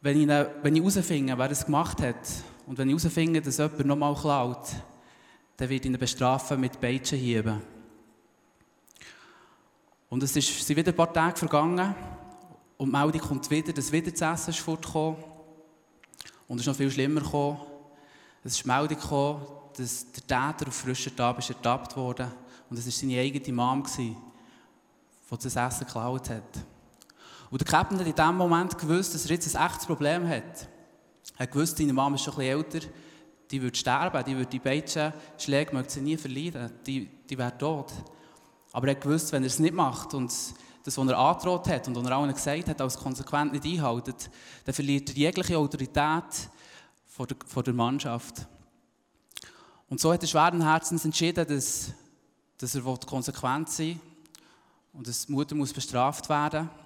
wenn ich, wenn ich herausfinde, wer das gemacht hat, und wenn ich herausfinde, dass jemand nochmal klaut, dann wird ihn bestrafen mit Peitschenhieben. Und es ist, sind wieder ein paar Tage vergangen und die Meldung kommt wieder, dass wieder das Essen ist fortgekommen. Und es ist noch viel schlimmer gekommen. Es ist die Meldung gekommen, dass der Täter auf frischer Tab ist ertappt wurde. Und es war seine eigene Mom, die das Essen geklaut hat. Und der Captain hat in dem Moment gewusst, dass er jetzt ein echtes Problem hat. Er hat gewusst, seine Mama ist schon ein bisschen älter, die würde sterben, die würde die beiden Schläge möchte sie nie verlieren, die, die wäre tot. Aber er hat gewusst, wenn er es nicht macht und das, was er angedroht hat und was er allen gesagt hat, als konsequent nicht einhaltet, dann verliert er jegliche Autorität vor der, vor der Mannschaft. Und so hat er schweren Herzens entschieden, dass, dass er konsequent sein will und dass die Mutter muss bestraft werden muss.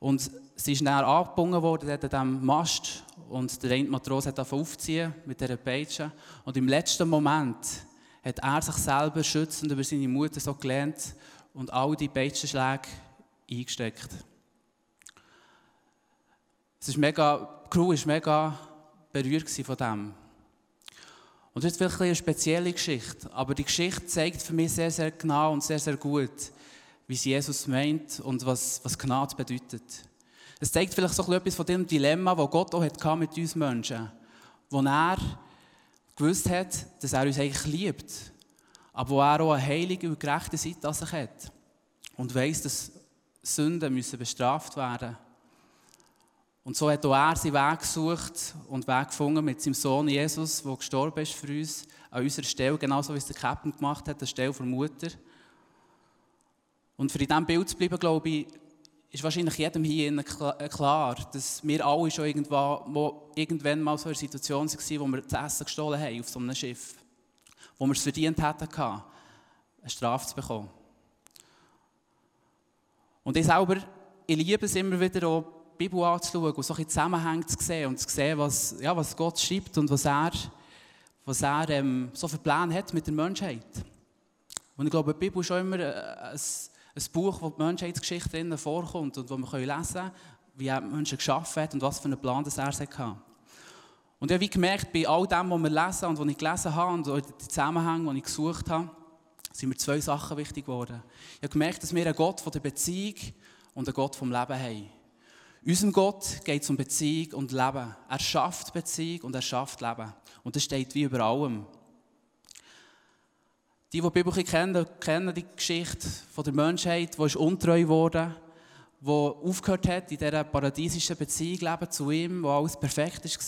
Und sie ist dann angebunden worden an diesem Mast und der eine Matros hat aufziehen mit dieser Peitsche. Und im letzten Moment hat er sich selber schützend über seine Mutter so gelernt und all die Peitschenschläge eingesteckt. Es ist mega, die Crew war mega berührt von dem. Und das ist vielleicht eine spezielle Geschichte, aber die Geschichte zeigt für mich sehr, sehr genau und sehr, sehr gut, wie es Jesus meint und was, was Gnade bedeutet. Es zeigt vielleicht so etwas von dem Dilemma, das Gott auch hatte mit uns Menschen. Wo er gewusst hat, dass er uns eigentlich liebt, aber wo er auch eine heilige und gerechte Seite an sich hat. Und weiss, dass Sünden müssen bestraft werden Und so hat auch er seinen Weg gesucht und Weg gefunden mit seinem Sohn Jesus, der gestorben ist für uns, an unserer Stelle, genauso wie es der Captain gemacht hat, an der Stelle der Mutter. Und für in diesem Bild zu bleiben, glaube ich, ist wahrscheinlich jedem hier äh, klar, dass wir alle schon irgendwann mal so in einer Situation waren, wo wir das Essen gestohlen haben auf so einem Schiff. Wo wir es verdient hätten, eine Strafe zu bekommen. Und ich selber, ich liebe es immer wieder, auch die Bibel anzuschauen und so ein Zusammenhänge zu sehen und zu sehen, was, ja, was Gott schreibt und was er, was er ähm, so für Pläne hat mit der Menschheit. Und ich glaube, die Bibel ist schon immer äh, ein ein Buch, wo die Menschheitsgeschichte drin vorkommt und wo wir lesen können, wie er Menschen geschaffen hat und was für einen Plan das er hatte. Und ich habe gemerkt, bei all dem, was wir lesen und was ich gelesen habe und die Zusammenhänge, die ich gesucht habe, sind mir zwei Sachen wichtig geworden. Ich habe gemerkt, dass wir einen Gott von der Beziehung und einen Gott vom Leben haben. Unserem Gott geht es um Beziehung und Leben. Er schafft Beziehung und er schafft Leben. Und das steht wie über allem. Die, die die Bibel kennen, kennen die Geschichte von der Menschheit, die untreu wurde, die aufgehört hat, in dieser paradiesischen Beziehung leben zu ihm, wo alles perfekt war.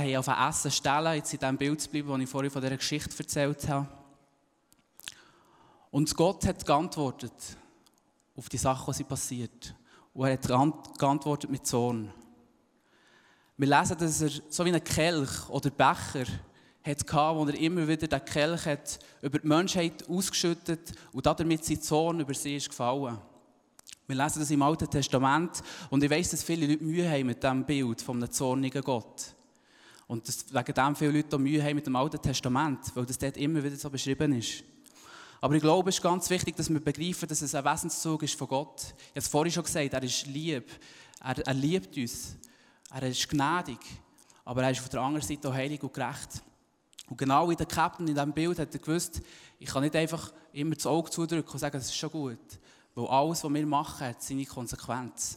Die eben auf ein Essen stellen, jetzt in dem Bild zu bleiben, das ich vorhin von dieser Geschichte erzählt habe. Und Gott hat geantwortet auf die Sachen, die passiert. Und er hat geantwortet mit Zorn. Wir lesen, dass er so wie ein Kelch oder Becher hatte, wo er immer wieder den Kelch hat über die Menschheit ausgeschüttet und damit sein Zorn über sie ist gefallen. Wir lesen das im Alten Testament und ich weiß, dass viele Leute Mühe haben mit diesem Bild von einem zornigen Gott. Und dass wegen dem viele Leute auch Mühe haben mit dem Alten Testament, weil das dort immer wieder so beschrieben ist. Aber ich glaube, es ist ganz wichtig, dass wir begreifen, dass es ein Wesenszug ist von Gott. Ich habe es vorhin schon gesagt, er ist lieb. Er, er liebt uns. Er ist gnädig. Aber er ist auf der anderen Seite auch heilig und gerecht. Und genau wie der Captain in diesem Bild hat er gewusst, ich kann nicht einfach immer das Auge zudrücken und sagen, das ist schon gut. Weil alles, was wir machen, hat seine Konsequenz.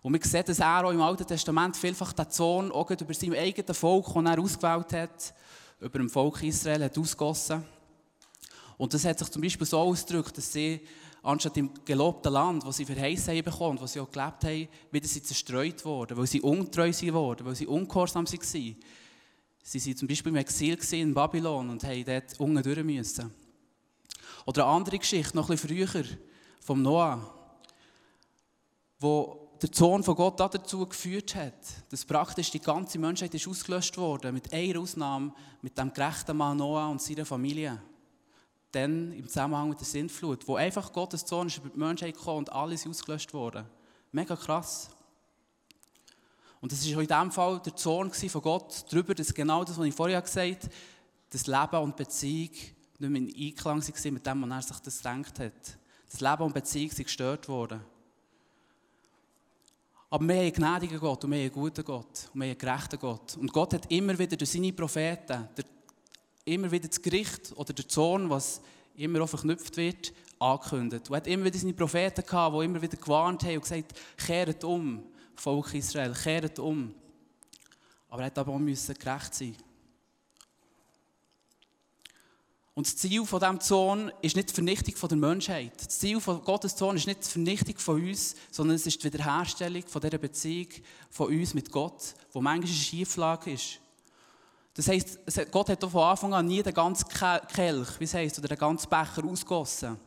Und wir sehen, dass er auch im Alten Testament vielfach den Zorn auch über sein eigenes Volk, das er ausgewählt hat, über dem Volk Israel hat ausgossen. Und das hat sich zum Beispiel so ausgedrückt, dass sie anstatt im gelobten Land, wo sie verheißen haben bekommen, wo sie auch gelebt haben, wieder sie zerstreut wurden, weil sie untreu waren, weil sie ungehorsam waren. Sie waren zum Beispiel im Exil in Babylon und haben dort unten durch müssen. Oder eine andere Geschichte, noch ein bisschen früher, vom Noah, wo der Zorn von Gott dazu geführt hat, dass praktisch die ganze Menschheit ist ausgelöscht wurde, mit einer Ausnahme, mit dem gerechten Mann Noah und seiner Familie. Dann im Zusammenhang mit der Sintflut, wo einfach Gottes Zorn ist über die Menschheit gekommen und alles ausgelöscht wurde. Mega krass. Und das war in diesem Fall der Zorn von Gott darüber, dass genau das, was ich vorher gesagt habe, das Leben und Beziehung nicht mehr in Einklang waren mit dem, was er sich das gedacht hat. Das Leben und Beziehung sind gestört worden. Aber wir haben einen gnädigen Gott und wir haben einen guten Gott und wir haben einen gerechten Gott. Und Gott hat immer wieder durch seine Propheten, der, immer wieder das Gericht oder der Zorn, was immer auch verknüpft wird, angekündigt. Und er hat immer wieder seine Propheten gehabt, die immer wieder gewarnt haben und gesagt, kehrt um, Volk Israel, kehrt um. Aber er hat aber auch müssen gerecht sein. Und das Ziel von diesem Zorn ist nicht die Vernichtung der Menschheit. Das Ziel von Gottes Zorn ist nicht die Vernichtung von uns, sondern es ist die Wiederherstellung von dieser Beziehung von uns mit Gott, wo manchmal eine Schieflage ist. Das heisst, Gott hat von Anfang an nie den ganzen Kelch, wie es heisst, oder den ganzen Becher ausgossen.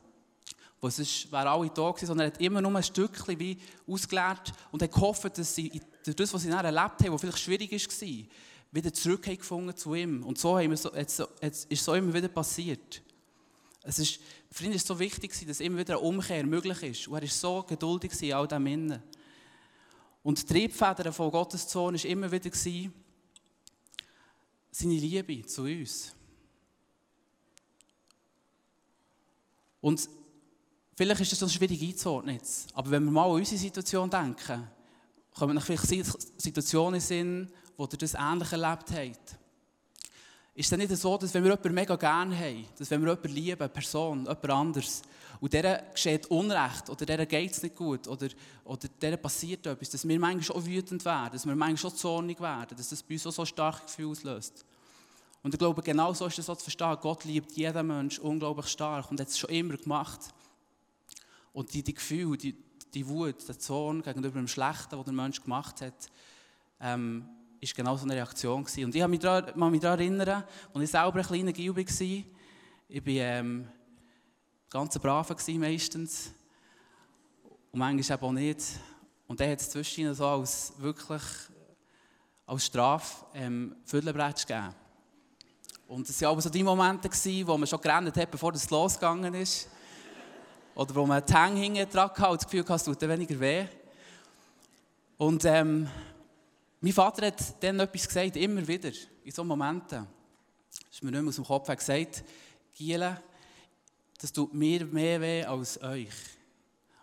Es wären alle da gewesen, sondern er hat immer nur ein Stückchen wie ausgeleert und hat gehofft, dass sie das, was sie dann erlebt haben, was vielleicht schwierig war, wieder zurückgefunden zu ihm. Und so, haben wir so jetzt, jetzt ist so immer wieder passiert. Es ist, für ihn war es so wichtig, dass immer wieder eine Umkehr möglich ist. Und er war so geduldig in all dem Innen. Und die Triebfeder von Gottes Sohn war immer wieder seine Liebe zu uns. Und vielleicht ist das so schwierig einzuordnen. Aber wenn wir mal an unsere Situation denken, kommen vielleicht Situationen in Sinn, wo ihr das ähnlich erlebt habt. Ist es nicht so, dass wenn wir jemanden mega gerne haben, dass wenn wir jemanden lieben, eine Person, jemand anderes, und der geschieht Unrecht oder der geht es nicht gut oder, oder der passiert etwas, dass wir manchmal auch wütend werden, dass wir manchmal auch zornig werden, dass das bei uns auch so starke Gefühle auslöst. Und ich glaube, genau so ist es so zu verstehen. Gott liebt jeden Menschen unglaublich stark und hat es schon immer gemacht. Und die, die Gefühle, die, die Wut, der Zorn gegenüber dem Schlechten, was der Mensch gemacht hat, ähm, ist genau so eine Reaktion gewesen. Und ich habe mich daran, erinnern, als ich selber ein kleiner Gil war, ich war ähm, ganz brav meistens und manchmal eben auch nicht. Und dann hat es zwischen so als wirklich als Strafe ähm, Viertelbrett gegeben. Und es waren aber so die Momente, wo man schon gerannt hat, bevor es losgegangen ist. Oder wo man die Hänge hinten dran hatte und das Gefühl hatte, es tut weniger weh. Und ähm, mein Vater hat dann etwas gesagt, immer wieder, in solchen Momenten. Das ist mir nicht mehr aus dem Kopf. Hat gesagt, Giele, das tut mir mehr weh als euch.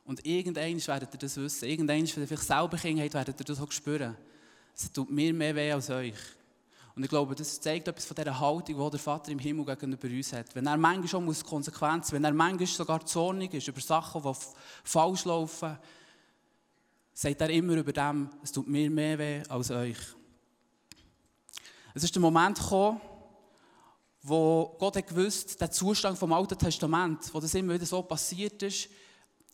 Und irgendwann werdet ihr das wissen. Irgendwann, wenn ihr vielleicht selber Kinder habt, werdet ihr das auch spüren. Es tut mir mehr weh als euch. Und ich glaube, das zeigt etwas von dieser Haltung, die der Vater im Himmel gegenüber uns hat. Wenn er manchmal schon Konsequenzen, wenn er manchmal sogar zornig ist über Sachen, die falsch laufen, sagt er immer über dem, es tut mir mehr weh als euch. Es ist der Moment gekommen, wo Gott hat gewusst, der Zustand vom Alten Testament, wo das immer wieder so passiert ist,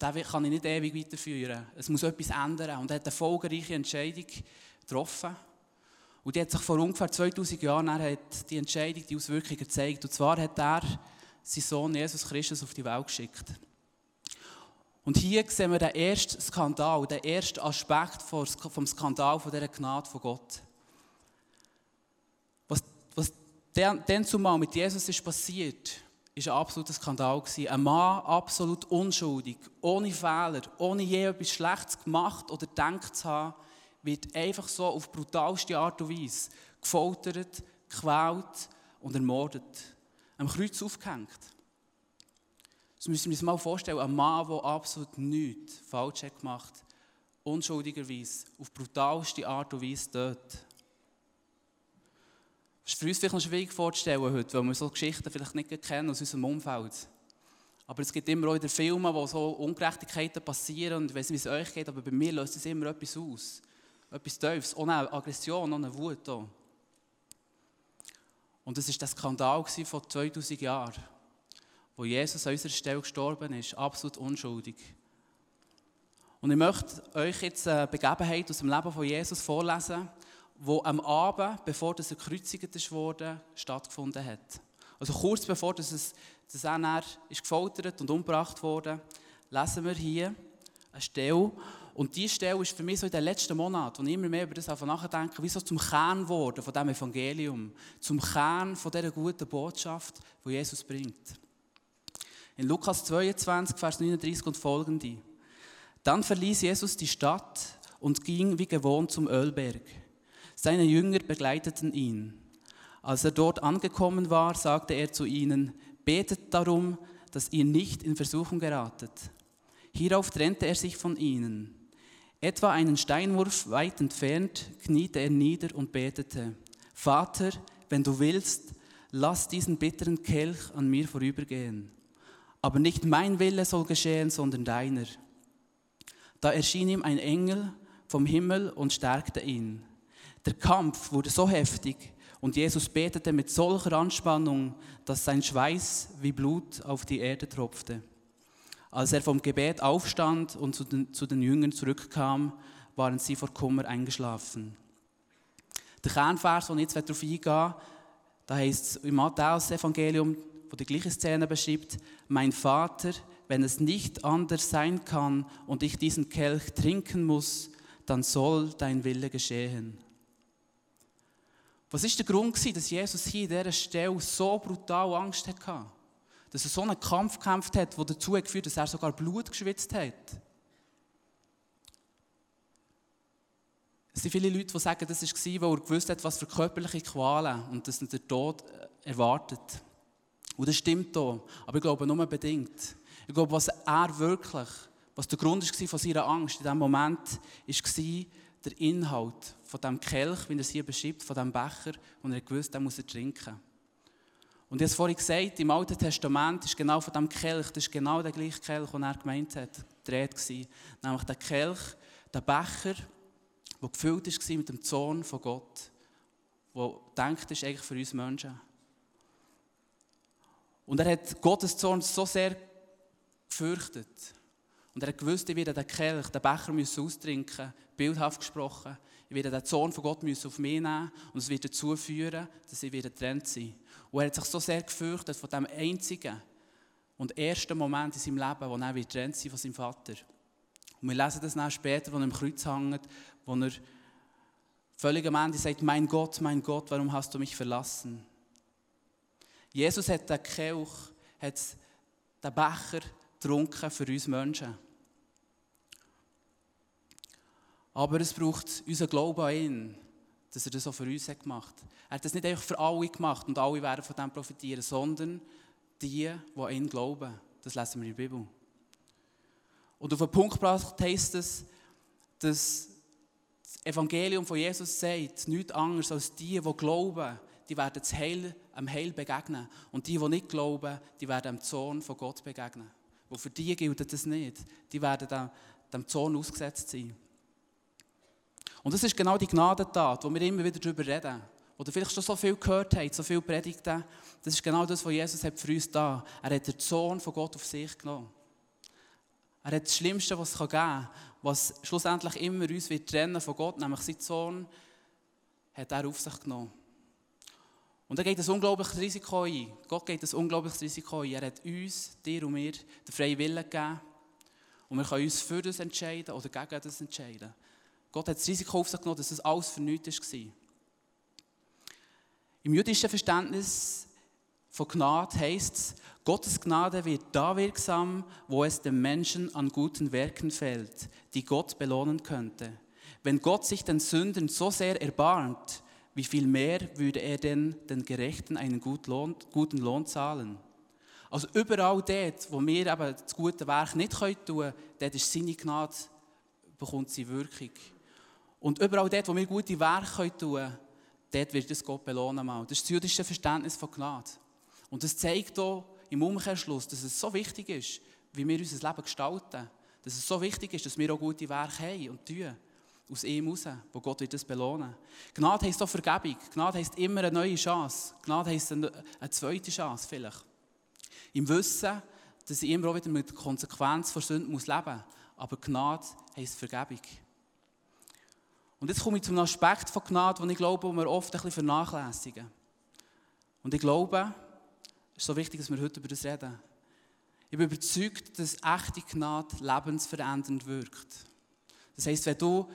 den kann ich nicht ewig weiterführen. Es muss etwas ändern. Und er hat eine folgereiche Entscheidung getroffen. Und die hat sich vor ungefähr 2000 Jahren hat die Entscheidung, die Auswirkungen gezeigt. Und zwar hat er seinen Sohn Jesus Christus auf die Welt geschickt. Und hier sehen wir den ersten Skandal, den ersten Aspekt vom Skandal von dieser Gnade von Gott. Was, was dann zumal mit Jesus ist passiert, ist ein absoluter Skandal gewesen. Ein Mann absolut unschuldig, ohne Fehler, ohne je etwas Schlechtes gemacht oder gedacht zu haben, wird einfach so auf brutalste Art und Weise gefoltert, gequält und ermordet. Am Kreuz aufgehängt. Das müssen wir uns mal vorstellen, ein Mann, der absolut nichts falsch hat gemacht, unschuldigerweise, auf brutalste Art und Weise dort. Das ist für uns vielleicht noch schwierig vorzustellen heute, weil wir so Geschichten vielleicht nicht kennen aus unserem Umfeld. Aber es gibt immer auch in den Filmen, wo so Ungerechtigkeiten passieren und ich weiß nicht, wie es euch geht, aber bei mir löst es immer etwas aus. Etwas Tiefes, eine Aggression, eine Wut. Auch. Und das war der Skandal von 2000 Jahren wo Jesus an unserer Stelle gestorben ist, absolut unschuldig. Und ich möchte euch jetzt eine Begebenheit aus dem Leben von Jesus vorlesen, wo am Abend, bevor er gekreuzigt wurde, stattgefunden hat. Also kurz bevor das, das er ist gefoltert und umgebracht wurde, lesen wir hier eine Stelle. Und diese Stelle ist für mich so in den letzten Monaten, und immer mehr über das nachdenken, wie so zum Kern geworden von diesem Evangelium, zum Kern von dieser guten Botschaft, die Jesus bringt. In Lukas 22, Vers 39 und folgende. Dann verließ Jesus die Stadt und ging wie gewohnt zum Ölberg. Seine Jünger begleiteten ihn. Als er dort angekommen war, sagte er zu ihnen, betet darum, dass ihr nicht in Versuchung geratet. Hierauf trennte er sich von ihnen. Etwa einen Steinwurf weit entfernt kniete er nieder und betete, Vater, wenn du willst, lass diesen bitteren Kelch an mir vorübergehen. Aber nicht mein Wille soll geschehen, sondern deiner. Da erschien ihm ein Engel vom Himmel und stärkte ihn. Der Kampf wurde so heftig und Jesus betete mit solcher Anspannung, dass sein Schweiß wie Blut auf die Erde tropfte. Als er vom Gebet aufstand und zu den, zu den Jüngern zurückkam, waren sie vor Kummer eingeschlafen. Der Kernvers, den ich jetzt darauf eingehe, da heißt es im Matthäus-Evangelium, wo die gleiche Szene beschreibt, mein Vater, wenn es nicht anders sein kann und ich diesen Kelch trinken muss, dann soll dein Wille geschehen. Was ist der Grund, dass Jesus hier an dieser Stelle so brutal Angst hatte? Dass er so einen Kampf gekämpft hat, der dazu geführt dass er sogar Blut geschwitzt hat? Es sind viele Leute, die sagen, das war, weil er gewusst hat, was für körperliche Qualen und dass er den Tod äh, erwartet. Und das stimmt auch, aber ich glaube nur bedingt. Ich glaube, was er wirklich, was der Grund war von seiner Angst in diesem Moment, war der Inhalt von dem Kelch, wie er es hier beschreibt, von dem Becher, und er gewusst, den muss er trinken. Und ich habe vorhin gesagt, im Alten Testament ist genau von dem Kelch, das ist genau der gleiche Kelch, den er gemeint hat, dreht war. Nämlich der Kelch, der Becher, der gefüllt war mit dem Zorn von Gott, der denkt ist eigentlich für uns Menschen. Und er hat Gottes Zorn so sehr gefürchtet. Und er hat gewusst, ich werde den Kelch, den Becher müssen austrinken, bildhaft gesprochen. Ich werde den Zorn von Gott auf mich nehmen und es wird dazu führen, dass ich wieder getrennt sein Und er hat sich so sehr gefürchtet von dem einzigen und ersten Moment in seinem Leben, wo er getrennt sein von seinem Vater. Und wir lesen das dann später, wo er im Kreuz hängt, wo er völlig am Ende sagt, mein Gott, mein Gott, warum hast du mich verlassen? Jesus hat den Kelch, hat den Becher getrunken für uns Menschen. Aber es braucht unseren Glauben an ihn, dass er das auch für uns hat gemacht hat. Er hat das nicht einfach für alle gemacht und alle werden von dem profitieren, sondern die, die an ihn glauben. Das lesen wir in der Bibel. Und auf den Punkt gebracht heisst es, dass das Evangelium von Jesus sagt, nichts anderes als die, die glauben, die werden das Heil, am Heil begegnen. Und die, die nicht glauben, die werden dem Zorn von Gott begegnen. Wo für die gilt das nicht. Die werden dem, dem Zorn ausgesetzt sein. Und das ist genau die Gnadentat, wo wir immer wieder darüber reden. Oder vielleicht schon so viel gehört habt, so viel Predigten. Das ist genau das, was Jesus hat für uns da. Er hat den Zorn von Gott auf sich genommen. Er hat das Schlimmste, was es geben kann, was schlussendlich immer uns wird trennen von Gott, nämlich sein Zorn, hat er auf sich genommen. Und er geht ein unglaubliches Risiko ein. Gott geht ein unglaubliches Risiko ein. Er hat uns, dir und mir, den freien Willen gegeben. Und wir können uns für das entscheiden oder gegen das entscheiden. Gott hat das Risiko auf sich genommen, dass das alles nichts war. Im jüdischen Verständnis von Gnade heißt es, Gottes Gnade wird da wirksam, wo es dem Menschen an guten Werken fällt, die Gott belohnen könnte. Wenn Gott sich den Sündern so sehr erbarmt, wie viel mehr würde er denn den Gerechten einen guten Lohn, guten Lohn zahlen? Also überall dort, wo wir eben das gute Werk nicht tun können, dort ist seine Gnade, bekommt sie Wirkung. Und überall dort, wo wir gute Werke tun können, dort wird es Gott belohnen. Mal. Das ist das jüdische Verständnis von Gnade. Und das zeigt auch im Umkehrschluss, dass es so wichtig ist, wie wir unser Leben gestalten. Dass es so wichtig ist, dass wir auch gute Werke haben und tun aus ihm raus, wo Gott wird das belohnen. Gnade heisst auch Vergebung. Gnade heisst immer eine neue Chance. Gnade heisst eine, eine zweite Chance vielleicht. Im Wissen, dass ich immer auch wieder mit der Konsequenz von Sünden leben muss. Aber Gnade heisst Vergebung. Und jetzt komme ich zum Aspekt von Gnade, den ich glaube, wir oft ein bisschen vernachlässigen. Und ich glaube, es ist so wichtig, dass wir heute über das reden. Ich bin überzeugt, dass echte Gnade lebensverändernd wirkt. Das heisst, wenn du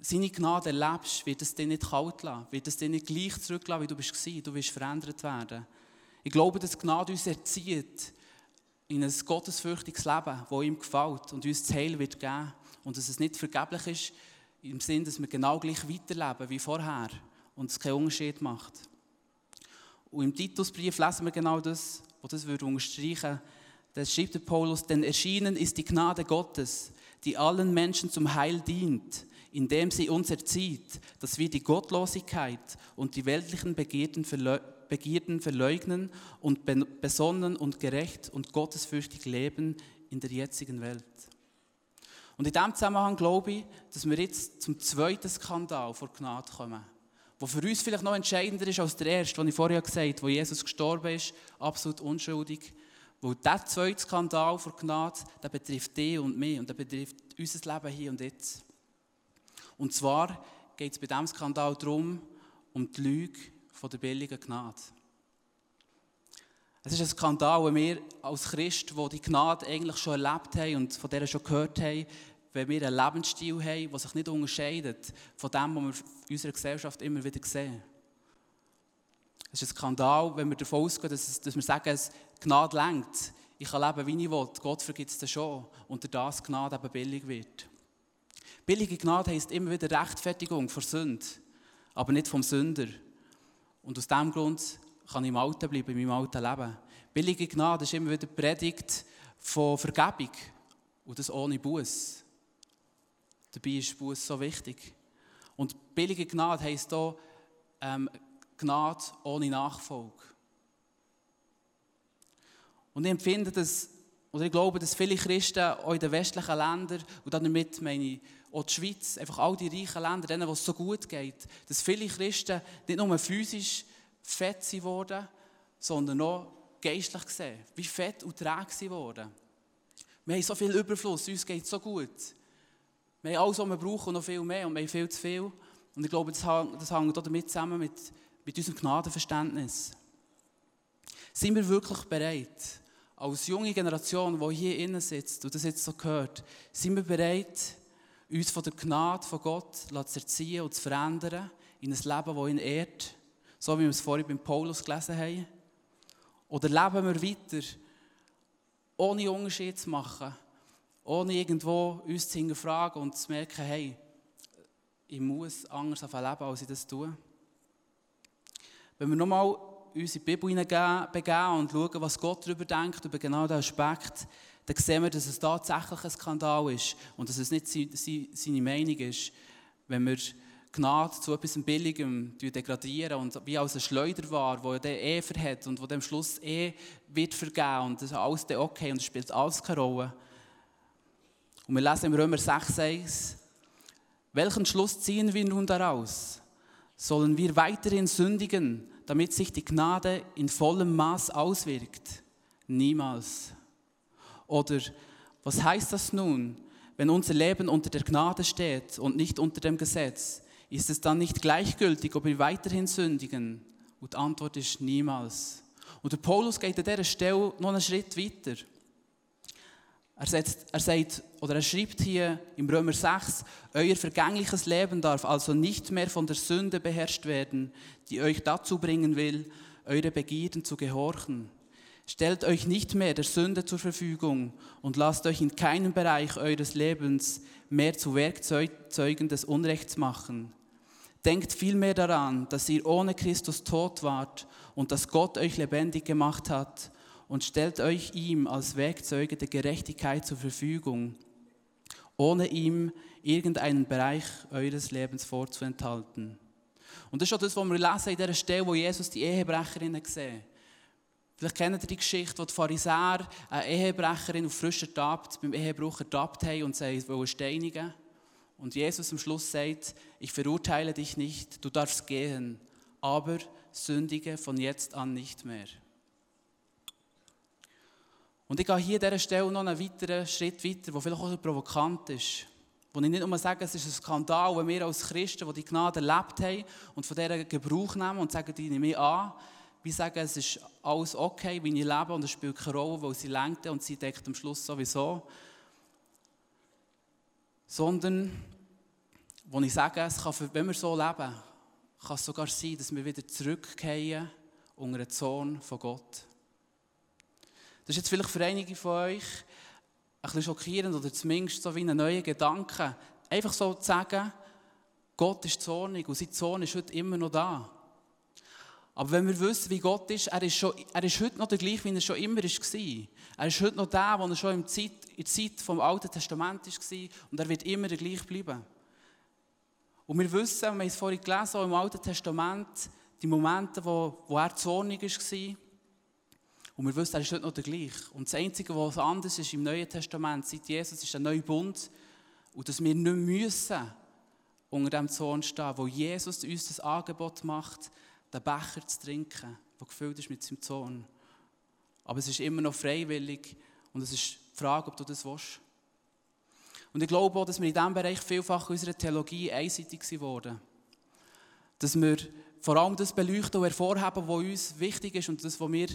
seine Gnade erlebst, wird es dich nicht kalt lassen, wird es dich nicht gleich zurücklassen, wie du bist Du wirst verändert werden. Ich glaube, dass Gnade uns erzieht in ein gottesfürchtiges Leben, das ihm gefällt und uns das Heil wird geben. Und dass es nicht vergeblich ist, im Sinn, dass wir genau gleich weiterleben wie vorher und es keinen Unterschied macht. Und im Titusbrief lesen wir genau das, wo das würde unterstreichen, Das schreibt der Paulus, denn erschienen ist die Gnade Gottes, die allen Menschen zum Heil dient, indem sie uns erzieht, dass wir die Gottlosigkeit und die weltlichen Begierden, Begierden verleugnen und besonnen und gerecht und gottesfürchtig leben in der jetzigen Welt. Und in diesem Zusammenhang glaube ich, dass wir jetzt zum zweiten Skandal vor Gnade kommen, wo für uns vielleicht noch entscheidender ist als der erste, den ich vorher gesagt habe, wo Jesus gestorben ist, absolut unschuldig. Weil dieser zweite Skandal vor Gnade, der betrifft dich und mich und der betrifft unser Leben hier und jetzt. Und zwar geht es bei diesem Skandal darum, um die Lüge der billigen Gnade. Es ist ein Skandal, wenn wir als Christ, die die Gnade eigentlich schon erlebt haben und von der schon gehört haben, wenn wir einen Lebensstil haben, der sich nicht unterscheidet von dem, was wir in unserer Gesellschaft immer wieder sehen. Es ist ein Skandal, wenn wir davon ausgehen, dass, dass wir sagen, dass Gnade lenkt. Ich kann leben, wie ich will. Gott vergibt es dir schon. Und das Gnade eben billig wird. Billige Gnade heisst immer wieder Rechtfertigung vor Sünde, aber nicht vom Sünder. Und aus diesem Grund kann ich im Alten bleiben, in meinem alten Leben. Billige Gnade ist immer wieder Predigt von Vergebung und das ohne Buß. Dabei ist Buß so wichtig. Und billige Gnade heisst auch ähm, Gnade ohne Nachfolge. Und ich empfinde das, oder ich glaube, dass viele Christen auch in den westlichen Ländern, und damit meine ich auch die Schweiz, einfach all die reichen Länder, denen, wo es so gut geht, dass viele Christen nicht nur physisch fett sind worden, sondern auch geistlich gesehen, wie fett und träge sie worden. Wir haben so viel Überfluss, uns geht es so gut. Wir haben alles, was wir brauchen, und noch viel mehr, und wir haben viel zu viel. Und ich glaube, das hängt, auch damit zusammen mit, mit unserem Gnadenverständnis. Sind wir wirklich bereit, als junge Generation, die hier innen sitzt und das jetzt so gehört, sind wir bereit, uns von der Gnade von Gott zu erziehen und zu verändern in ein Leben, das ihn ehrt, so wie wir es vorhin beim Paulus gelesen haben? Oder leben wir weiter, ohne Unterschied zu machen, ohne irgendwo uns zu hinterfragen und zu merken, hey, ich muss anders auf leben, als ich das tue? Wenn wir nochmal uns in die Bibel begeben und schauen, was Gott darüber denkt, über genau diesen Aspekt, dann sehen wir, dass es tatsächlich ein Skandal ist und dass es nicht seine Meinung ist, wenn wir Gnade zu etwas Billigem degradieren und wie als ein Schleuder war, wo der eh verhält und wo dem Schluss eh wird vergeben und das ist alles okay und es spielt alles keine Rolle. Und wir lesen im Römer 6, 6, welchen Schluss ziehen wir nun daraus? Sollen wir weiterhin sündigen, damit sich die Gnade in vollem Maß auswirkt? Niemals. Oder was heißt das nun, wenn unser Leben unter der Gnade steht und nicht unter dem Gesetz? Ist es dann nicht gleichgültig, ob wir weiterhin sündigen? Und die Antwort ist niemals. Und der Paulus geht an dieser Stelle noch einen Schritt weiter. Er, setzt, er sagt, oder er schreibt hier im Römer 6, euer vergängliches Leben darf also nicht mehr von der Sünde beherrscht werden, die euch dazu bringen will, eure Begierden zu gehorchen. Stellt euch nicht mehr der Sünde zur Verfügung und lasst euch in keinem Bereich eures Lebens mehr zu Werkzeugen des Unrechts machen. Denkt vielmehr daran, dass ihr ohne Christus tot wart und dass Gott euch lebendig gemacht hat und stellt euch ihm als Werkzeuge der Gerechtigkeit zur Verfügung, ohne ihm irgendeinen Bereich eures Lebens vorzuenthalten. Und das ist auch das, was wir lesen in dieser Stelle, wo Jesus die Ehebrecherinnen sieht. Vielleicht kennt ihr die Geschichte, wo die Pharisäer eine Ehebrecherin auf frischer Tat beim Ehebruch ertappt haben und sie wollen steinigen. Und Jesus am Schluss sagt, ich verurteile dich nicht, du darfst gehen, aber sündige von jetzt an nicht mehr. Und ich gehe hier an dieser Stelle noch einen weiteren Schritt weiter, der vielleicht auch provokant ist. Wo ich nicht nur sage, es ist ein Skandal, wenn wir als Christen, die die Gnade erlebt haben und von dieser Gebrauch nehmen und sagen, die nehme ich an, wir sagen, es ist alles okay, wie ich lebe und es spielt keine Rolle, weil sie lenkt und sie deckt am Schluss sowieso. Sondern, wo ich sage, es kann, wenn wir so leben, kann es sogar sein, dass wir wieder zurückkehren unter den Zorn von Gott. Das ist jetzt vielleicht für einige von euch ein bisschen schockierend oder zumindest so wie ein neuer Gedanke. Einfach so zu sagen, Gott ist zornig und sein Zorn ist heute immer noch da. Aber wenn wir wissen, wie Gott ist, er ist, schon, er ist heute noch der gleiche, wie er schon immer war. Er ist heute noch der, der er schon in der Zeit, vom Alten Testament war und er wird immer der gleiche bleiben. Und wir wissen, wir haben es vorhin gelesen, auch im Alten Testament, die Momente, wo, wo er zornig war. Und wir wissen, er ist heute noch der gleiche. Und das Einzige, was anders ist im Neuen Testament, seit Jesus, ist der neue Bund. Und dass wir nicht müssen unter dem Zorn stehen, wo Jesus uns das Angebot macht, den Becher zu trinken, der gefüllt ist mit seinem Zorn. Aber es ist immer noch freiwillig und es ist die Frage, ob du das willst. Und ich glaube auch, dass wir in diesem Bereich vielfach unserer Theologie einseitig geworden Dass wir vor allem das beleuchten und hervorheben, was uns wichtig ist und das, was, wir,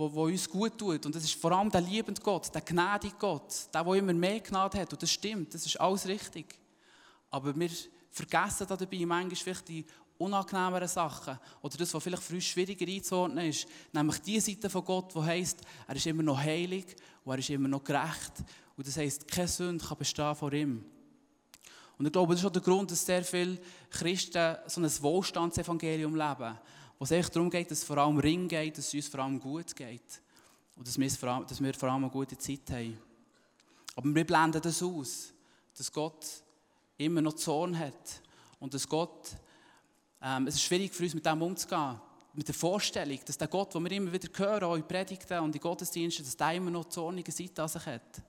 was, was uns gut tut. Und das ist vor allem der liebende Gott, der gnädige Gott, der, der immer mehr Gnade hat. Und das stimmt, das ist alles richtig. Aber wir vergessen dabei manchmal vielleicht die unangenehmeren Sachen oder das, was vielleicht für uns schwieriger einzuordnen ist, nämlich die Seite von Gott, die heisst, er ist immer noch heilig und er ist immer noch gerecht und das heisst, keine Sünde kann bestehen vor ihm. Und ich glaube, das ist auch der Grund, dass sehr viele Christen so ein Wohlstandsevangelium leben, wo es echt darum geht, dass es vor allem Ring geht, dass es uns vor allem gut geht und dass wir, vor allem, dass wir vor allem eine gute Zeit haben. Aber wir blenden das aus, dass Gott immer noch Zorn hat und dass Gott ähm, es ist schwierig für uns, mit dem umzugehen. Mit der Vorstellung, dass der Gott, den wir immer wieder hören, auch in Predigten und in Gottesdiensten, dass der immer noch zornige Seite an sich hat.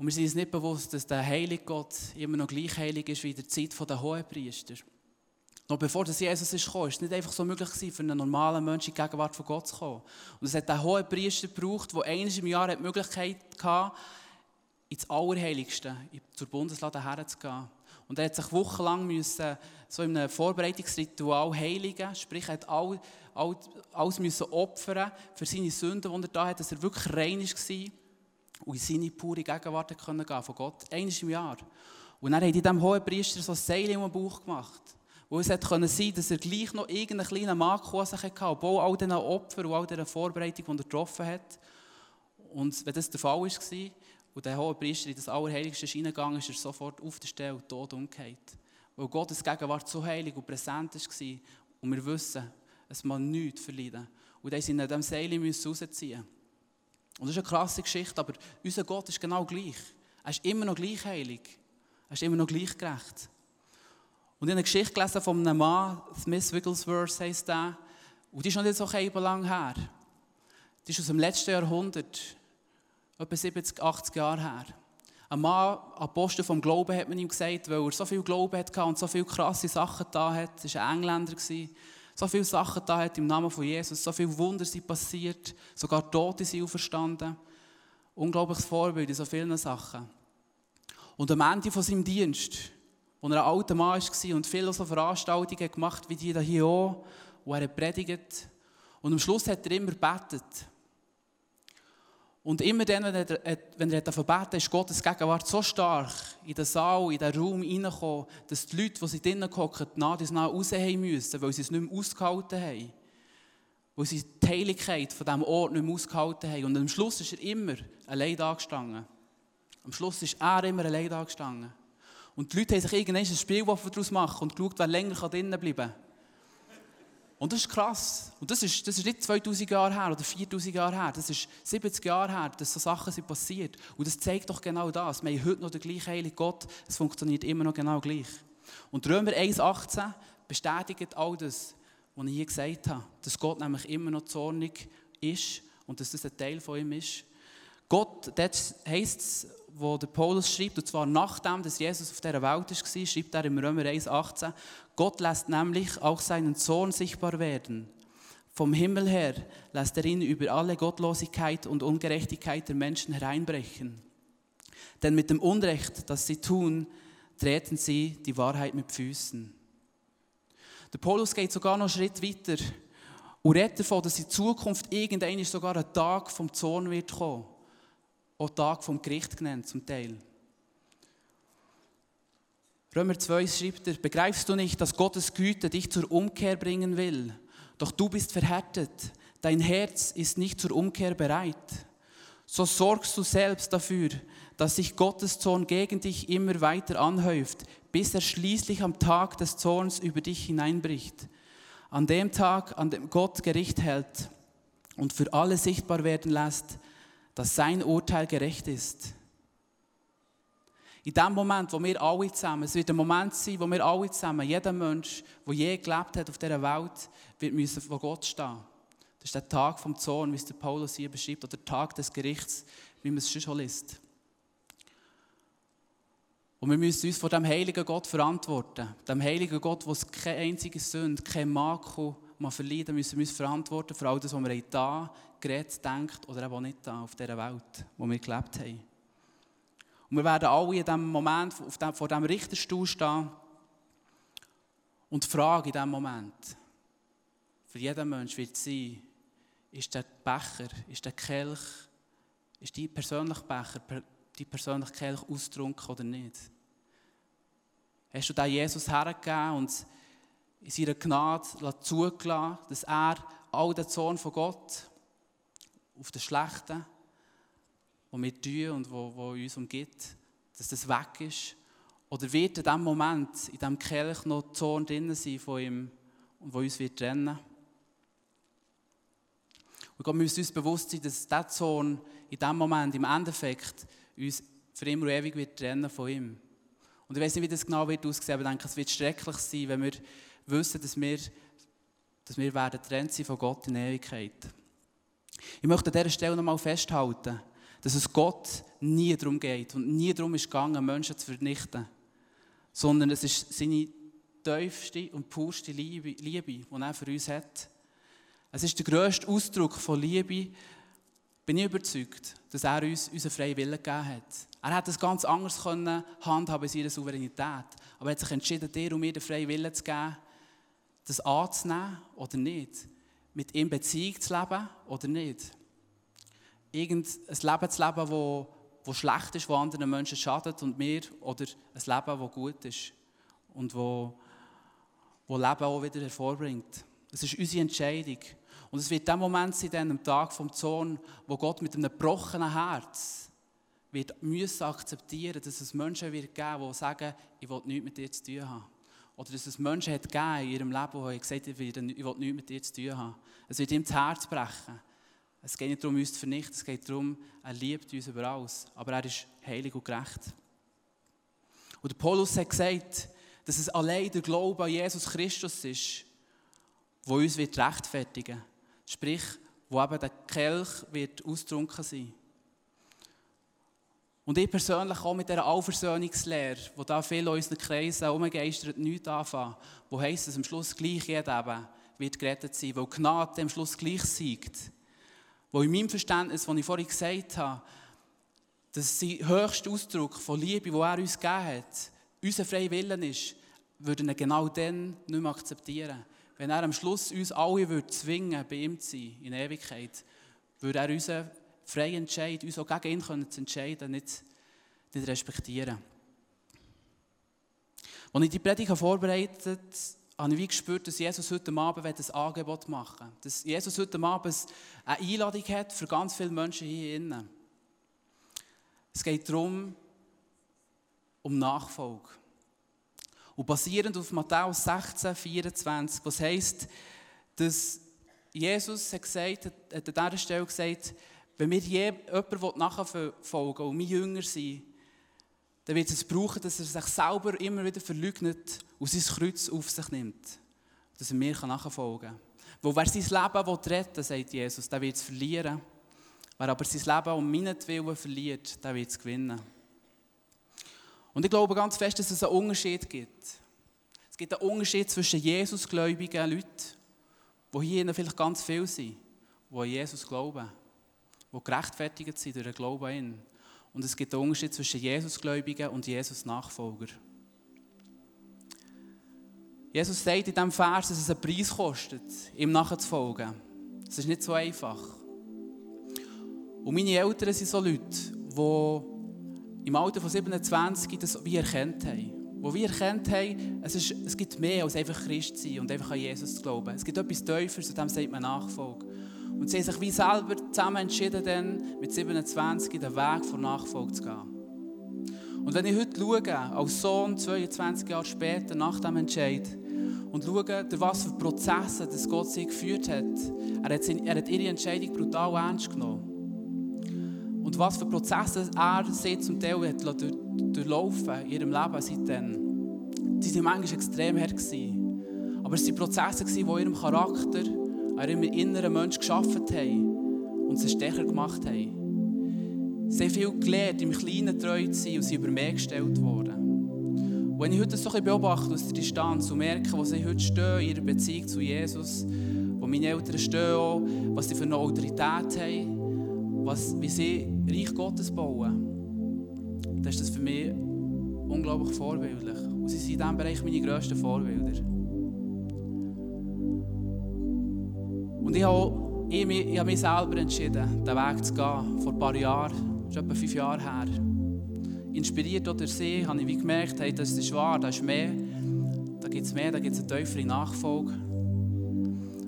Und wir sind uns nicht bewusst, dass der heilige Gott immer noch gleich heilig ist wie in der Zeit der Hohenpriester. Noch bevor das Jesus ist gekommen, ist es nicht einfach so möglich gewesen, für einen normalen Menschen in die Gegenwart von Gott zu kommen. Und es hat der Hohenpriester gebraucht, der eines im Jahr die Möglichkeit hatte, ins Allerheiligste, zur Bundeslade herzugehen. Und er hat sich wochenlang müssen, so in einem Vorbereitungsritual heiligen, sprich er hat all, all, alles müssen opfern für seine Sünden, die er da hat, dass er wirklich rein war und in seine pure Gegenwart können gehen von Gott, eines im Jahr. Und er hat in diesem hohen Priester so ein Seil im Bauch gemacht, wo es hätte sein, dass er gleich noch irgendeinen kleinen an sich hatte, obwohl all diesen Opfern und all dieser Vorbereitung, die er getroffen hat. Und wenn das der Fall war, und der hohe Priester in das Allerheiligste hineingegangen ist, ist er sofort auf der Stelle tot umgekehrt. Weil Gottes Gegenwart so heilig und präsent war und wir wissen, es muss nichts verleiden. Und dann sind in diesem Seil rausziehen. Und das ist eine krasse Geschichte, aber unser Gott ist genau gleich. Er ist immer noch gleich heilig. Er ist immer noch gleich gerecht. Und ich habe eine Geschichte gelesen von einem Mann, Smith Wigglesworth heisst der, und die ist noch nicht so lang her. Die ist aus dem letzten Jahrhundert etwa 70, 80 Jahre her. Ein Mann, Apostel vom Glauben, hat man ihm gesagt, weil er so viel Glauben hatte und so viele krasse Sachen da hat. Er war ein Engländer. So viele Sachen da hat im Namen von Jesus. So viele Wunder sind passiert. Sogar Tote sind auferstanden. Unglaubliches Vorbild in so vielen Sachen. Und am Ende von seinem Dienst, als er ein alter Mann war und viele so Veranstaltungen gemacht wie die hier auch, wo er predigt. Und am Schluss hat er immer gebetet. Und immer dann, wenn er, wenn er davon beten ist Gottes Gegenwart so stark in den Saal, in den Raum hineingekommen, dass die Leute, die sie drinnen hocken, nach und nach raus haben müssen, weil sie es nicht mehr ausgehalten haben. Weil sie die Heiligkeit von diesem Ort nicht mehr ausgehalten haben. Und am Schluss ist er immer allein da gestanden. Am Schluss ist er immer allein da gestanden. Und die Leute haben sich irgendwann ein Spielwaffe daraus gemacht und geschaut, wer länger drinnen bleiben kann. Und das ist krass. Und das ist, das ist nicht 2000 Jahre her oder 4000 Jahre her. Das ist 70 Jahre her, dass so Sachen sind passiert. Und das zeigt doch genau das. Wir haben heute noch den gleichen Heiligen Gott. Es funktioniert immer noch genau gleich. Und Römer 1,18 bestätigt all das, was ich hier gesagt habe. Dass Gott nämlich immer noch zornig ist und dass das ein Teil von ihm ist. Gott, das heisst es, wo der Paulus schreibt, und zwar nachdem dass Jesus auf dieser Welt war, schreibt er im Römer 1,18, Gott lässt nämlich auch seinen Sohn sichtbar werden. Vom Himmel her lässt er ihn über alle Gottlosigkeit und Ungerechtigkeit der Menschen hereinbrechen. Denn mit dem Unrecht, das sie tun, treten sie die Wahrheit mit Füßen. Der Paulus geht sogar noch einen Schritt weiter und redet davon, dass in Zukunft irgendein sogar ein Tag vom Zorn wird kommen. Auch Tag vom Gericht genannt zum Teil. Römer 2 schreibt er, begreifst du nicht, dass Gottes Güte dich zur Umkehr bringen will? Doch du bist verhärtet, dein Herz ist nicht zur Umkehr bereit. So sorgst du selbst dafür, dass sich Gottes Zorn gegen dich immer weiter anhäuft, bis er schließlich am Tag des Zorns über dich hineinbricht. An dem Tag, an dem Gott Gericht hält und für alle sichtbar werden lässt, dass sein Urteil gerecht ist. In dem Moment, wo wir alle zusammen, es wird ein Moment sein, wo wir alle zusammen, jeder Mensch, der je gelebt hat auf dieser Welt, wird müssen vor Gott stehen. Das ist der Tag vom Zorn, wie es der Paulus hier beschreibt, oder der Tag des Gerichts, wie man es schon liest. Und wir müssen uns vor dem heiligen Gott verantworten. Dem heiligen Gott, es keine einzige Sünde, kein Makel mal verliehen, müssen wir uns verantworten für all das, was wir da geredet, denkt oder auch nicht da auf dieser Welt, wo wir gelebt haben. Und wir werden alle in diesem Moment vor diesem Richterstuhl stehen und die Frage in diesem Moment für jeden Menschen wird sein, ist der Becher, ist der Kelch, ist die persönliche Becher, die persönliche Kelch austrunken oder nicht? Hast du den Jesus hergegeben und in seiner Gnade zugelassen, dass er all den Zorn von Gott auf den Schlechten, was wir tun und wo, wo uns umgibt, dass das weg ist? Oder wird in diesem Moment, in diesem Kelch noch Zorn drin sein von ihm und wo uns wird trennen? Und Gott müssen uns bewusst sein, dass dieser Zorn in diesem Moment, im Endeffekt, uns für immer und ewig wird trennen von ihm. Und ich weiß nicht, wie das genau wird aussehen, aber ich denke, es wird schrecklich sein, wenn wir wissen, dass wir, dass wir werden trennt sein von Gott in Ewigkeit. Ich möchte an dieser Stelle nochmal festhalten, dass es Gott nie darum geht und nie darum ist gegangen, Menschen zu vernichten, sondern es ist seine tiefste und purste Liebe, Liebe, die er für uns hat. Es ist der grösste Ausdruck von Liebe, bin ich überzeugt, dass er uns unseren freien Willen gegeben hat. Er hätte es ganz anders können handhaben in seiner Souveränität. Aber er hat sich entschieden, dir und mir den freien Willen zu geben, das anzunehmen oder nicht. Mit ihm Beziehung zu leben oder nicht. Irgendein Leben zu leben, wo, wo schlecht ist, wo anderen Menschen schadet und mir. Oder ein Leben, das gut ist und wo, wo Leben auch wieder hervorbringt. Es ist unsere Entscheidung. Und es wird der Moment sein, dann am Tag vom Zorn, wo Gott mit einem gebrochenen Herz wird müssen akzeptieren, dass es Menschen wird geben, die sagen, ich will nichts mit dir zu tun haben. Oder dass es Menschen hat gegeben in ihrem Leben, die gesagt haben, ich will nichts mit dir zu tun haben. Es wird ihm das Herz brechen. Es geht nicht darum, uns zu vernichten, es geht darum, er liebt uns über alles. Aber er ist heilig und gerecht. Und Paulus hat gesagt, dass es allein der Glaube an Jesus Christus ist, der uns wird rechtfertigen wird. Sprich, wo eben der Kelch wird austrunken sein. Und ich persönlich auch mit dieser Allversöhnungslehre, wo da viele in unseren Kreisen umgeistert, nichts anfangen, wo heisst, dass am Schluss gleich jeder eben wird gerettet sein, weil Gnade am Schluss gleich siegt. Wo in meinem Verständnis, das ich vorhin gesagt habe, dass der höchste Ausdruck von Liebe, den er uns gegeben hat, unser freier Willen ist, würden ihn genau dann nicht mehr akzeptieren wenn er am Schluss uns alle würde zwingen bei ihm zu sein, in Ewigkeit, würde er unseren freien Entscheid, uns auch gegen ihn können zu entscheiden, nicht, nicht respektieren. Als ich die Predigt vorbereitet habe, habe ich wie gespürt, dass Jesus heute Abend ein Angebot machen will. Dass Jesus heute Abend eine Einladung hat für ganz viele Menschen hier innen. Es geht darum, um Nachfolge. Und basierend auf Matthäus 16, 24, was heisst, dass Jesus hat, gesagt, hat an dieser Stelle gesagt, wenn wir jemanden nachfolgen und mein Jünger sein dann wird es brauchen, dass er sich selber immer wieder verleugnet und sein Kreuz auf sich nimmt. Dass er mir nachfolgen kann. Wer sein Leben retten will, sagt Jesus, der wird es verlieren. Wer aber sein Leben um meinetwillen verliert, der wird es gewinnen. Und ich glaube ganz fest, dass es einen Unterschied gibt. Es gibt einen Unterschied zwischen Jesusgläubigen Leuten, die hier vielleicht ganz viel sind, die an Jesus glauben, die gerechtfertigt sind durch den Glauben an ihn. Und es gibt einen Unterschied zwischen Jesusgläubigen und Jesus-Nachfolger. Jesus sagt in diesem Vers, dass es einen Preis kostet, ihm nachzufolgen. Das ist nicht so einfach. Und meine Eltern sind so Leute, die im Alter von 27 das wie erkannt haben. Wo wir erkannt haben, es, ist, es gibt mehr als einfach Christ sein und einfach an Jesus zu glauben. Es gibt etwas Tieferes, und dem sagt man Nachfolge. Und sie haben sich wie selber zusammen entschieden, dann mit 27 den Weg von Nachfolge zu gehen. Und wenn ich heute schaue, als Sohn 22 Jahre später, nach dem Entscheid, und schaue, durch was für Prozesse das Gott sie geführt hat, er hat, er hat ihre Entscheidung brutal ernst genommen. Und was für Prozesse er sie zum Teil hat durch, durchlaufen in ihrem Leben seitdem. Die waren manchmal extrem hart. Aber es waren Prozesse, die ihrem Charakter, an ihrem inneren Menschen geschaffen haben und sie stärker gemacht haben. Sie haben viel gelernt, im Kleinen treu zu sein und sie über mehr gestellt worden. Und wenn ich heute so ein beobachte aus der Distanz und merke, wo sie heute stehen in ihrer Beziehung zu Jesus, wo meine Eltern stehen, auch, was sie für eine Autorität haben, was, wie sie Reich Gottes bauen, dann ist das für mich unglaublich vorbildlich. Und sie sind in diesem Bereich meine grössten Vorbilder. Und ich habe, ich, ich habe mich selber entschieden, den Weg zu gehen, vor ein paar Jahren ist etwa fünf Jahre her. Inspiriert durch sie habe ich wie gemerkt, hey, das ist wahr, da ist mehr. Da gibt es mehr, da gibt es eine tiefere Nachfolge.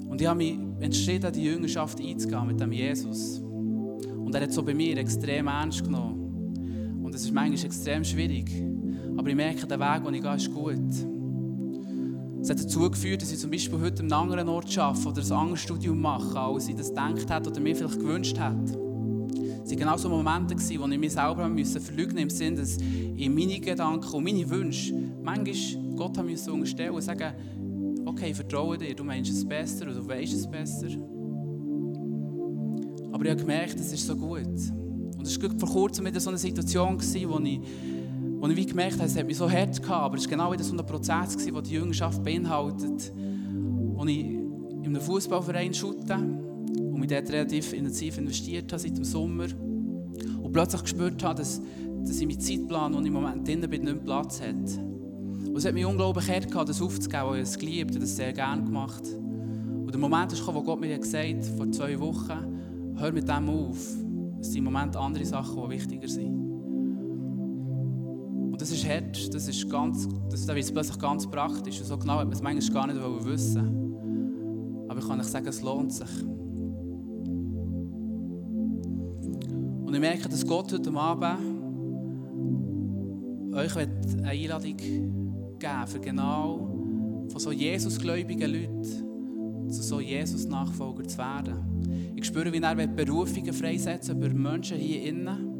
Und ich habe mich entschieden, die Jüngerschaft einzugehen mit dem Jesus. Und er hat so bei mir extrem ernst genommen. Und es ist manchmal extrem schwierig. Aber ich merke, der Weg, den ich gehe, ist gut. Es hat dazu geführt, dass ich zum Beispiel heute an einem anderen Ort arbeite oder ein anderes Studium mache, als ich das gedacht hätte oder mir vielleicht gewünscht hätte. Es waren genau so Momente, wo ich mich selber müssen musste, im Sinne, dass ich meine Gedanken und meine Wünsche manchmal Gott haben müssen unterstellen und sagen, okay, ich vertraue dir, du meinst es besser oder du weißt es besser. Aber ich habe gemerkt, es ist so gut. Und es war vor kurzem wieder so eine Situation, wo ich, ich wie gemerkt habe, es hat mich so hart gehabt, aber es war genau wieder so ein Prozess, der die Jüngerschaft beinhaltet, wo ich in einem Fußballverein schaute mich dort relativ intensiv investiert habe seit dem Sommer und plötzlich gespürt habe, dass, dass in meinem Zeitplan, wo ich im Moment drin bin, nicht Platz hat. Und es hat mich unglaublich hart gehabt, das aufzugeben, weil ich es geliebt und das sehr gerne gemacht. Und der Moment gekommen, wo Gott mir gesagt hat, vor zwei Wochen, hör mit dem auf. Es sind im Moment andere Sachen, die wichtiger sind. Das ist hart, das ist ganz, das, da wird plötzlich ganz praktisch. Und so genau hat man es manchmal gar nicht wissen Aber ich kann euch sagen, es lohnt sich. Und ich merke, dass Gott heute Abend euch eine Einladung geben für genau von so Jesusgläubigen Leuten zu so Jesus-Nachfolger zu werden. Ich spüre, wie er Berufungen freisetzen über Menschen hier innen.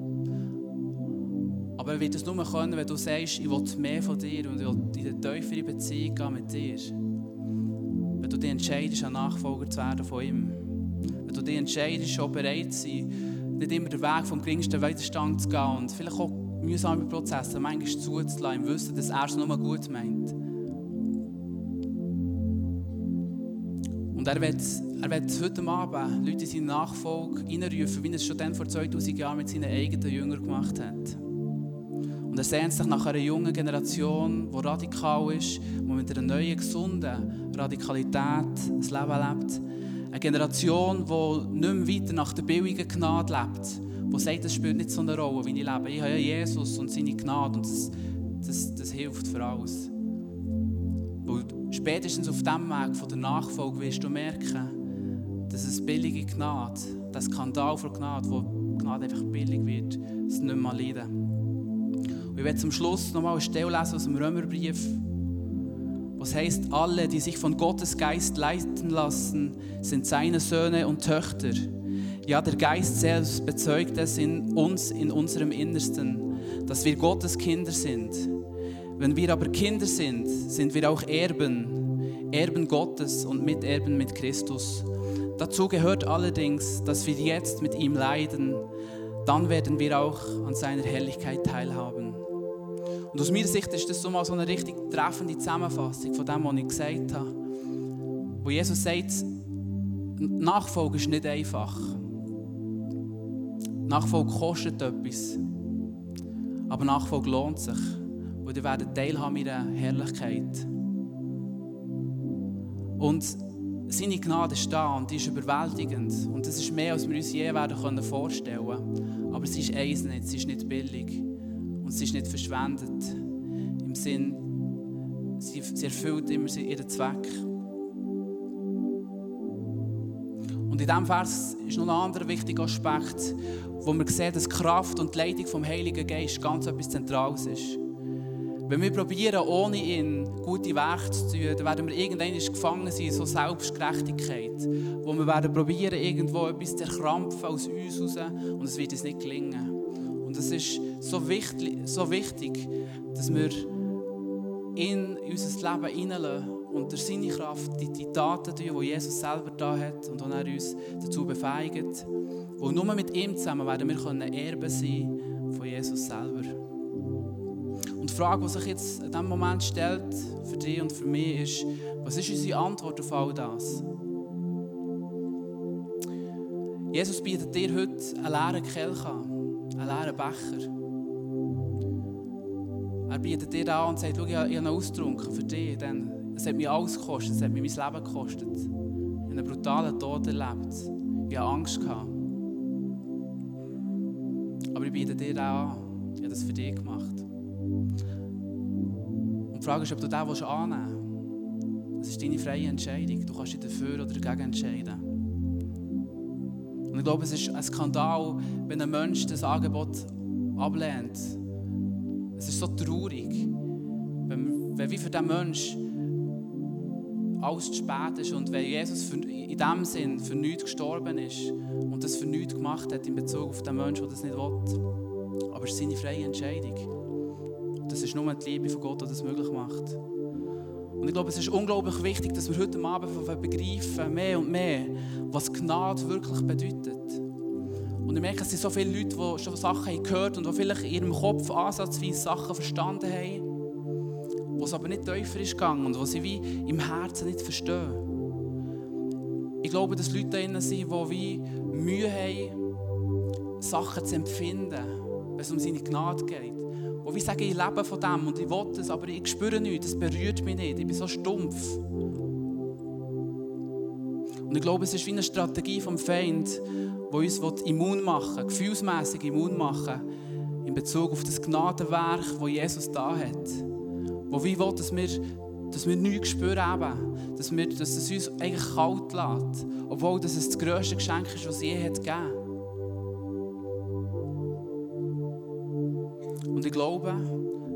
Aber er wird es nur können, wenn du sagst, ich will mehr von dir und ich will in eine tiefere Beziehung gehen mit dir. Wenn du dich entscheidest, ein Nachfolger zu werden von ihm. Wenn du dich entscheidest, schon bereit zu sein, nicht immer den Weg vom geringsten Widerstand zu gehen und vielleicht auch mühsame Prozesse manchmal zuzulassen, im Wissen, dass er es nur gut meint. Und er wird, er wird heute Abend Leute in seine Nachfolge reinrufen, wie er es schon dann vor 2000 Jahren mit seinen eigenen Jüngern gemacht hat. Und er sehnt sich nach einer jungen Generation, die radikal ist, die mit einer neuen, gesunden Radikalität das Leben lebt eine Generation, die nicht mehr weiter nach der billigen Gnade lebt, die sagt, es spielt nicht so eine Rolle, wie ich lebe. Ich habe ja Jesus und seine Gnade und das, das, das hilft für alles. Weil spätestens auf diesem Weg von der Nachfolge wirst du merken, dass es billige Gnade, der Skandal von Gnade, wo Gnade einfach billig wird, es nicht mehr leiden. Und ich werde zum Schluss nochmal eine Stelle lesen aus dem Römerbrief was heißt, alle, die sich von Gottes Geist leiten lassen, sind seine Söhne und Töchter. Ja, der Geist selbst bezeugt es in uns, in unserem Innersten, dass wir Gottes Kinder sind. Wenn wir aber Kinder sind, sind wir auch Erben, Erben Gottes und Miterben mit Christus. Dazu gehört allerdings, dass wir jetzt mit ihm leiden, dann werden wir auch an seiner Herrlichkeit teilhaben. Und aus meiner Sicht ist das so mal so eine richtig treffende Zusammenfassung von dem, was ich gesagt habe. Wo Jesus sagt, Nachfolge ist nicht einfach. Nachfolge kostet etwas. Aber Nachfolge lohnt sich. Und ihr werdet teilhaben in der Herrlichkeit. Und seine Gnade da und die ist überwältigend. Und das ist mehr, als wir uns je werden vorstellen können. Aber sie ist eins nicht, sie ist nicht billig. Und sie ist nicht verschwendet. Im Sinn, sie, sie erfüllt immer ihren Zweck. Und in diesem Vers ist noch ein anderer wichtiger Aspekt, wo wir sehen, dass Kraft und Leitung vom Heiligen Geist ganz etwas Zentrales ist. Wenn wir probieren, ohne ihn gute Werke zu tun, dann werden wir irgendwann gefangen sein in so Selbstgerechtigkeit, wo wir werden probieren, irgendwo etwas zu erkrampfen aus uns heraus und es wird uns nicht gelingen. Und es ist so wichtig, so wichtig dass wir in unser Leben hineinlassen und durch seine Kraft die, die Taten tun, die Jesus selber da hat und die er uns dazu befeigt. Und nur mit ihm zusammen werden wir Erben sein von Jesus selber. Die Frage, die sich jetzt in diesem Moment stellt, für dich und für mich, ist, was ist unsere Antwort auf all das? Jesus bietet dir heute einen leeren Kelch an, einen leeren Becher. Er bietet dir an und sagt, schau, ich habe einen ausgetrunken für dich, denn es hat mich alles gekostet, es hat mir mein Leben gekostet. Ich habe einen brutalen Tod erlebt. Ich habe Angst gehabt. Aber ich biete dir auch an, ich habe das für dich gemacht. Die Frage ist, ob du den annehmen willst. Das ist deine freie Entscheidung. Du kannst dich dafür oder dagegen entscheiden. Und ich glaube, es ist ein Skandal, wenn ein Mensch das Angebot ablehnt. Es ist so traurig, wenn, wenn wie für diesen Mensch alles zu spät ist und wenn Jesus für, in dem Sinn für nichts gestorben ist und das für nichts gemacht hat in Bezug auf den Menschen, der das nicht will. Aber es ist seine freie Entscheidung. Das ist nur die Liebe von Gott, die das möglich macht. Und ich glaube, es ist unglaublich wichtig, dass wir heute Abend begreifen, mehr und mehr, was Gnade wirklich bedeutet. Und ich merke, es sind so viele Leute, die schon Sachen gehört haben und die vielleicht in ihrem Kopf ansatzweise Sachen verstanden haben, wo es aber nicht tiefer ist gegangen und wo sie wie im Herzen nicht verstehen. Ich glaube, dass Leute da sind, die wie Mühe haben, Sachen zu empfinden, wenn es um seine Gnade geht. Wo wie sagen, ich lebe von dem und ich will es, aber ich spüre nichts, es berührt mich nicht, ich bin so stumpf. Und ich glaube, es ist wie eine Strategie vom Feind, die uns immun machen will, gefühlsmässig immun machen in Bezug auf das Gnadenwerk, das Jesus da hat. Wo wie will, dass wir, dass wir nichts spüren eben, dass, wir, dass es uns eigentlich kalt lässt, obwohl das das grösste Geschenk ist, was es je hat gegeben. Und ich glaube,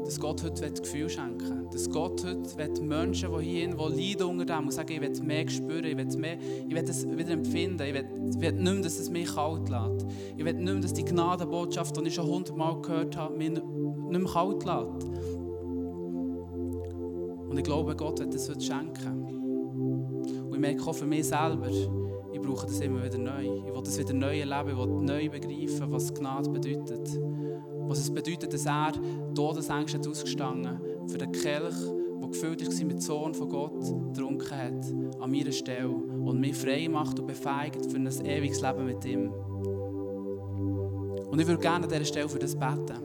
dass Gott heute Gefühl schenken will. Dass Gott heute Menschen, die hier die leiden unter dem, und sagen, ich will mehr spüren, ich will, mehr, ich will das wieder empfinden, ich will, ich will nicht mehr, dass es mich kalt lässt. Ich will nicht mehr, dass die Gnadenbotschaft, die ich schon hundertmal gehört habe, mich nicht mehr kalt lässt. Und ich glaube, Gott wird das heute schenken. Und ich merke auch für mich selber, ich brauche das immer wieder neu. Ich will das wieder neu erleben, ich will neu begreifen, was Gnade bedeutet. Was es bedeutet, dass er Todesängste ausgestanden für den Kelch, der gefüllt war mit Sohn von Gott, getrunken hat, an meiner Stelle und mich frei macht und befeigt für ein ewiges Leben mit ihm. Und ich würde gerne an dieser Stelle für das beten.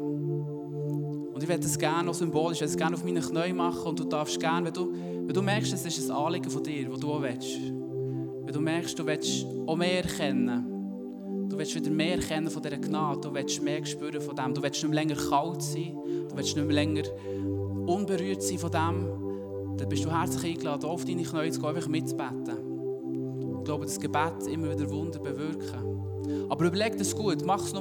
Und ich werde das gerne auch symbolisch, ich werde es gerne auf meinen Knien machen und du darfst gerne, wenn du, wenn du merkst, es ist ein Anliegen von dir, das du auch willst, wenn du merkst, du willst auch mehr erkennen, willst wieder mehr erkennen von dieser Gnade. Du willst mehr spüren von dem. Du willst nicht mehr länger kalt sein. Du willst nicht mehr länger unberührt sein von dem. Dann bist du herzlich eingeladen, auf deine Knie zu gehen, einfach mitzubeten. Ich glaube, das Gebet immer wieder Wunder bewirken. Aber überleg das gut. Mach es,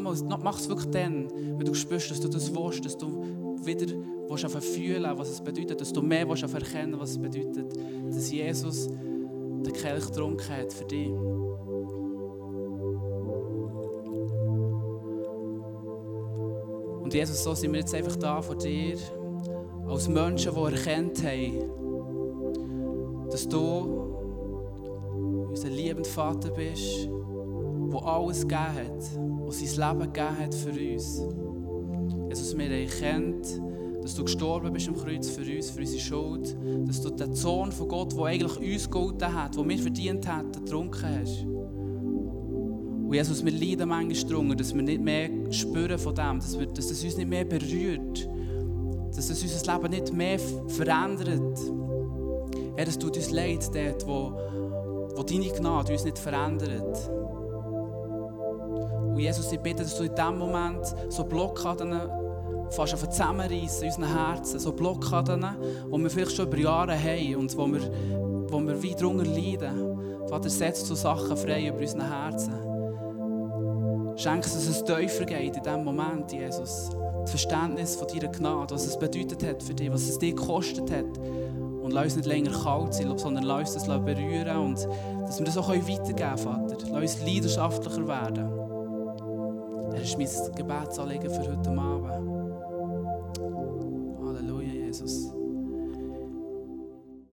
wirklich dann, wenn du spürst, dass du das willst, dass du wieder willst fühlen was es bedeutet, dass du mehr willst erkennen was es bedeutet, dass Jesus den Kelch getrunken hat für dich. Und Jesus, so sind wir jetzt einfach da vor dir, als Menschen, die erkannt haben, dass du unser liebender Vater bist, der alles gegeben hat, der sein Leben gegeben hat für uns. Jesus, wir haben erkannt, dass du gestorben bist am Kreuz für uns, für unsere Schuld, dass du den Sohn von Gott, der eigentlich uns geholfen hat, den wir verdient hätten, getrunken hast. Und Jesus, wir leiden manchmal darunter, dass wir nicht mehr spüren von dem, dass, wir, dass es uns nicht mehr berührt, dass es unser Leben nicht mehr verändert. Herr, es tut uns leid dort, wo, wo deine Gnade uns nicht verändert. Und Jesus, ich bitte, dass du in diesem Moment so Blockaden fast auf zusammenreißen in unseren Herzen, so Blockaden, die wir vielleicht schon über Jahre haben und wo wir, wo wir weit darunter leiden Vater, setzt so Sachen frei über unseren Herzen. Schenk dass es tiefer geht in diesem Moment, Jesus. Das Verständnis von deiner Gnade, was es bedeutet hat für dich, was es dir gekostet hat. Und lass uns nicht länger kalt sein, sondern lass uns das berühren und dass wir das auch weitergeben können, Vater. Lass uns leidenschaftlicher werden. Das ist mein Gebetsanliegen für heute Abend. Halleluja, Jesus.